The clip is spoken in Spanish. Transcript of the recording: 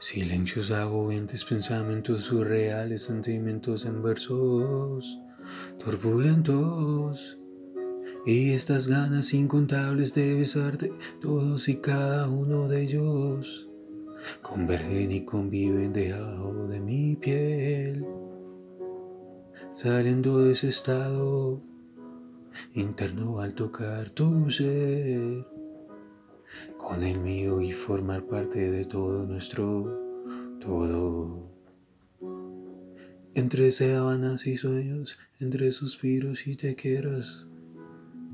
Silencios agobiantes, pensamientos surreales, sentimientos en versos turbulentos. Y estas ganas incontables de besarte, todos y cada uno de ellos, convergen y conviven debajo de mi piel. Saliendo de ese estado interno al tocar tu ser con el mío y formar parte de todo nuestro todo. Entre sábanas y sueños, entre suspiros y te quieras,